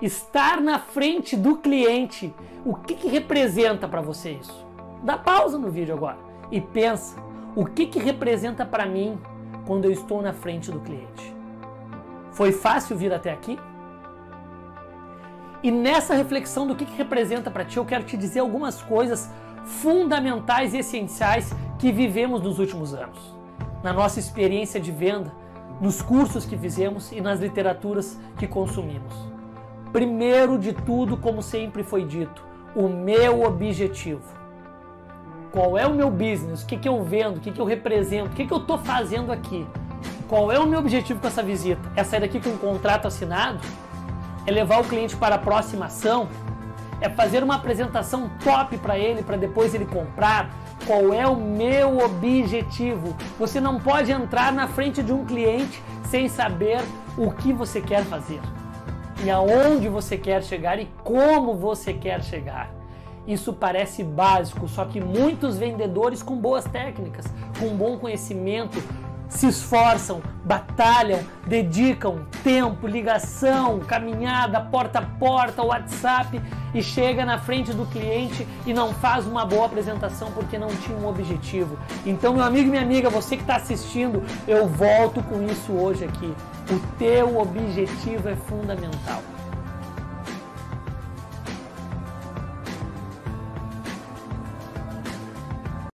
Estar na frente do cliente, o que, que representa para você isso? Dá pausa no vídeo agora e pensa, o que, que representa para mim quando eu estou na frente do cliente? Foi fácil vir até aqui? E nessa reflexão do que, que representa para ti, eu quero te dizer algumas coisas fundamentais e essenciais que vivemos nos últimos anos. Na nossa experiência de venda, nos cursos que fizemos e nas literaturas que consumimos. Primeiro de tudo, como sempre foi dito, o meu objetivo. Qual é o meu business? O que, que eu vendo? O que, que eu represento? O que, que eu estou fazendo aqui? Qual é o meu objetivo com essa visita? É sair daqui com um contrato assinado? É levar o cliente para a próxima ação? É fazer uma apresentação top para ele para depois ele comprar? Qual é o meu objetivo? Você não pode entrar na frente de um cliente sem saber o que você quer fazer e aonde você quer chegar e como você quer chegar. Isso parece básico, só que muitos vendedores com boas técnicas, com bom conhecimento, se esforçam, batalham, dedicam tempo, ligação, caminhada, porta a porta, WhatsApp e chega na frente do cliente e não faz uma boa apresentação porque não tinha um objetivo. Então, meu amigo e minha amiga, você que está assistindo, eu volto com isso hoje aqui. O teu objetivo é fundamental.